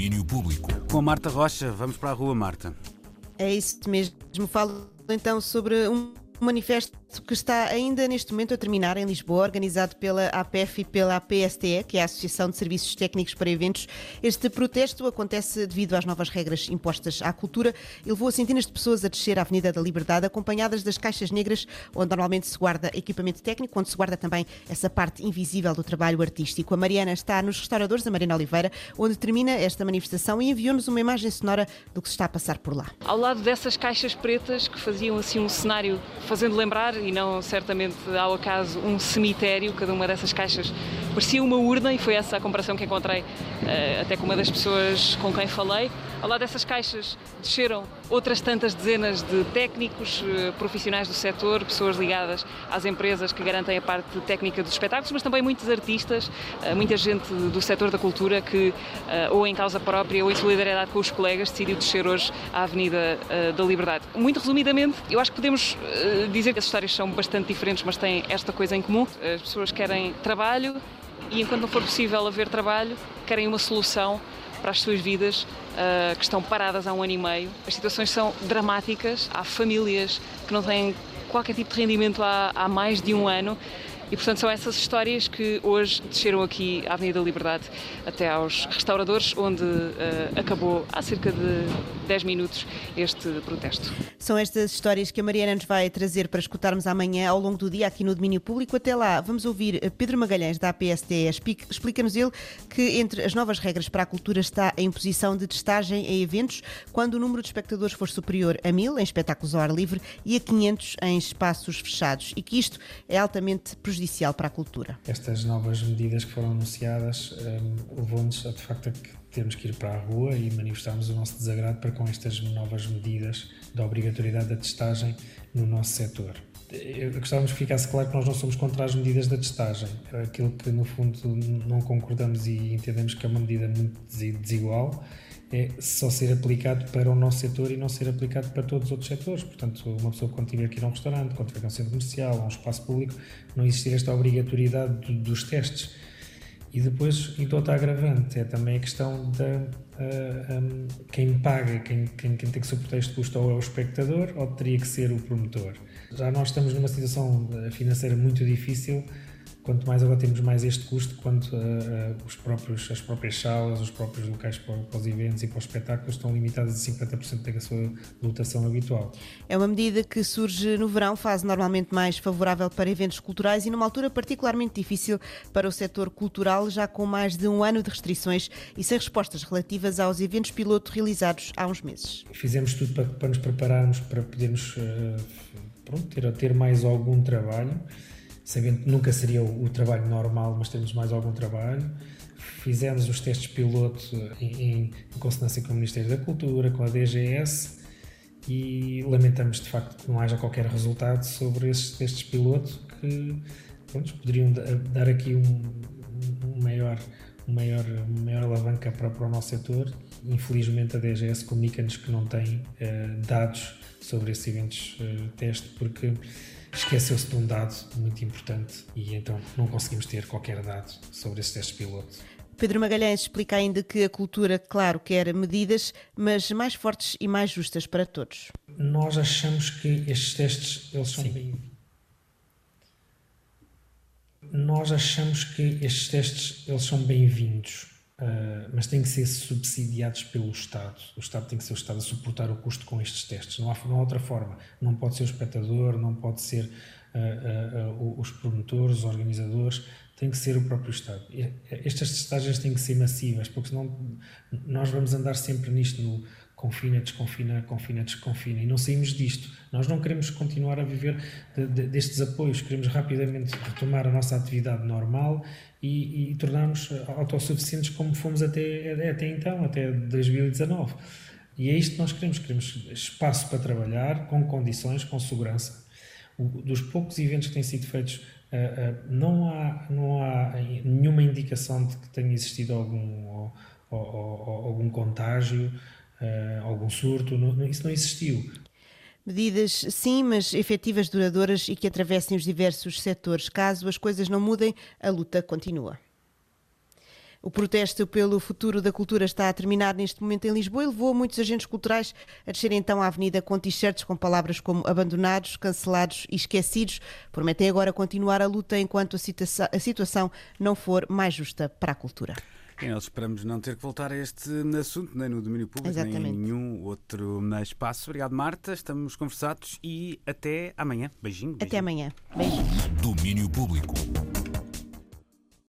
domínio público. Com Marta Rocha, vamos para a rua, Marta. É isso mesmo. Falo então sobre um manifesto que está ainda neste momento a terminar em Lisboa, organizado pela APF e pela APSTE, que é a Associação de Serviços Técnicos para Eventos. Este protesto acontece devido às novas regras impostas à cultura e levou centenas de pessoas a descer a Avenida da Liberdade, acompanhadas das caixas negras, onde normalmente se guarda equipamento técnico, onde se guarda também essa parte invisível do trabalho artístico. A Mariana está nos restauradores, a Mariana Oliveira, onde termina esta manifestação e enviou-nos uma imagem sonora do que se está a passar por lá. Ao lado dessas caixas pretas que faziam assim um cenário fazendo lembrar e não certamente ao acaso um cemitério, cada uma dessas caixas parecia uma urna e foi essa a comparação que encontrei uh, até com uma das pessoas com quem falei. Ao lado dessas caixas desceram outras tantas dezenas de técnicos, uh, profissionais do setor, pessoas ligadas às empresas que garantem a parte técnica dos espetáculos, mas também muitos artistas, uh, muita gente do setor da cultura que, ou em causa própria ou em solidariedade com os colegas, decidiu descer hoje à Avenida da Liberdade. Muito resumidamente, eu acho que podemos dizer que as histórias são bastante diferentes, mas têm esta coisa em comum. As pessoas querem trabalho e, enquanto não for possível haver trabalho, querem uma solução para as suas vidas uh, que estão paradas há um ano e meio. As situações são dramáticas, há famílias que não têm qualquer tipo de rendimento há, há mais de um ano e, portanto, são essas histórias que hoje desceram aqui à Avenida da Liberdade até aos restauradores, onde uh, acabou há cerca de 10 minutos este protesto. São estas histórias que a Mariana nos vai trazer para escutarmos amanhã ao longo do dia aqui no domínio público. Até lá, vamos ouvir Pedro Magalhães, da APSTE. Explica-nos ele que entre as novas regras para a cultura está a imposição de testagem em eventos quando o número de espectadores for superior a mil em espetáculos ao ar livre e a 500 em espaços fechados e que isto é altamente prejudicial prejudicial para a cultura. Estas novas medidas que foram anunciadas um, levou-nos a de facto a que termos que ir para a rua e manifestarmos o nosso desagrado para com estas novas medidas da obrigatoriedade da testagem no nosso setor. Gostávamos que ficasse claro que nós não somos contra as medidas da testagem. Aquilo que, no fundo, não concordamos e entendemos que é uma medida muito desigual é só ser aplicado para o nosso setor e não ser aplicado para todos os outros setores. Portanto, uma pessoa quando tiver que ir a um restaurante, quando tiver que ir a um centro comercial, a um espaço público, não existir esta obrigatoriedade dos testes. E depois, e outra agravante, é também a questão da uh, um, quem paga, quem, quem, quem, tem que suportar este custo ou é o espectador ou teria que ser o promotor. Já nós estamos numa situação eh, financeira muito difícil quanto mais agora temos mais este custo, quanto uh, uh, os próprios, as próprias salas, os próprios locais para, para, os eventos e para os espetáculos estão limitados a 50% da sua lotação habitual. É uma medida que surge no verão, fase normalmente mais favorável para eventos culturais e numa altura particularmente difícil para o setor cultural, já com mais de um ano de restrições e sem respostas relativas aos eventos piloto realizados há uns meses. Fizemos tudo para, para nos prepararmos para podermos uh, pronto, ter, ter mais algum trabalho sabendo que nunca seria o, o, trabalho normal, mas temos mais algum trabalho. Fizemos os testes piloto em, em, consonância com o Ministério da Cultura, com a DGS e lamentamos de facto que não haja qualquer resultado sobre esses testes piloto que pronto, poderiam dar aqui um, um maior, um maior, uma maior alavanca para, para o nosso setor. Infelizmente a DGS comunica-nos que não tem uh, dados sobre esses eventos uh, teste porque esqueceu-se de um dado muito importante e então não conseguimos ter qualquer dado sobre esse teste piloto. Pedro Magalhães explica ainda que a cultura, claro, quer medidas, mas mais fortes e mais justas para todos. Nós achamos que estes testes eles são Sim. bem nós achamos que estes testes eles são bem-vindos Uh, mas têm que ser subsidiados pelo Estado. O Estado tem que ser o Estado a suportar o custo com estes testes. Não há, não há outra forma. Não pode ser o espectador, não pode ser uh, uh, os promotores, os organizadores, tem que ser o próprio Estado. Estas testagens têm que ser massivas, porque senão nós vamos andar sempre nisto no confina, desconfina, confina, desconfina, e não saímos disto. Nós não queremos continuar a viver de, de, destes apoios, queremos rapidamente retomar a nossa atividade normal e, e tornar-nos autossuficientes como fomos até, até então, até 2019. E é isto que nós queremos, queremos espaço para trabalhar, com condições, com segurança. O, dos poucos eventos que têm sido feitos, não, há, não há nenhuma indicação de que tenha existido algum, ou, ou, algum contágio, uh, algum surto, não, isso não existiu. Medidas sim, mas efetivas, duradouras e que atravessem os diversos setores. Caso as coisas não mudem, a luta continua. O protesto pelo futuro da cultura está a terminar neste momento em Lisboa e levou muitos agentes culturais a descer então à avenida com t-shirts com palavras como abandonados, cancelados e esquecidos. Prometem agora continuar a luta enquanto a situação não for mais justa para a cultura. E nós esperamos não ter que voltar a este assunto, nem no domínio público, Exatamente. nem em nenhum outro espaço. Obrigado, Marta. Estamos conversados e até amanhã. Beijinho. beijinho. Até amanhã. Beijinhos. Domínio Público.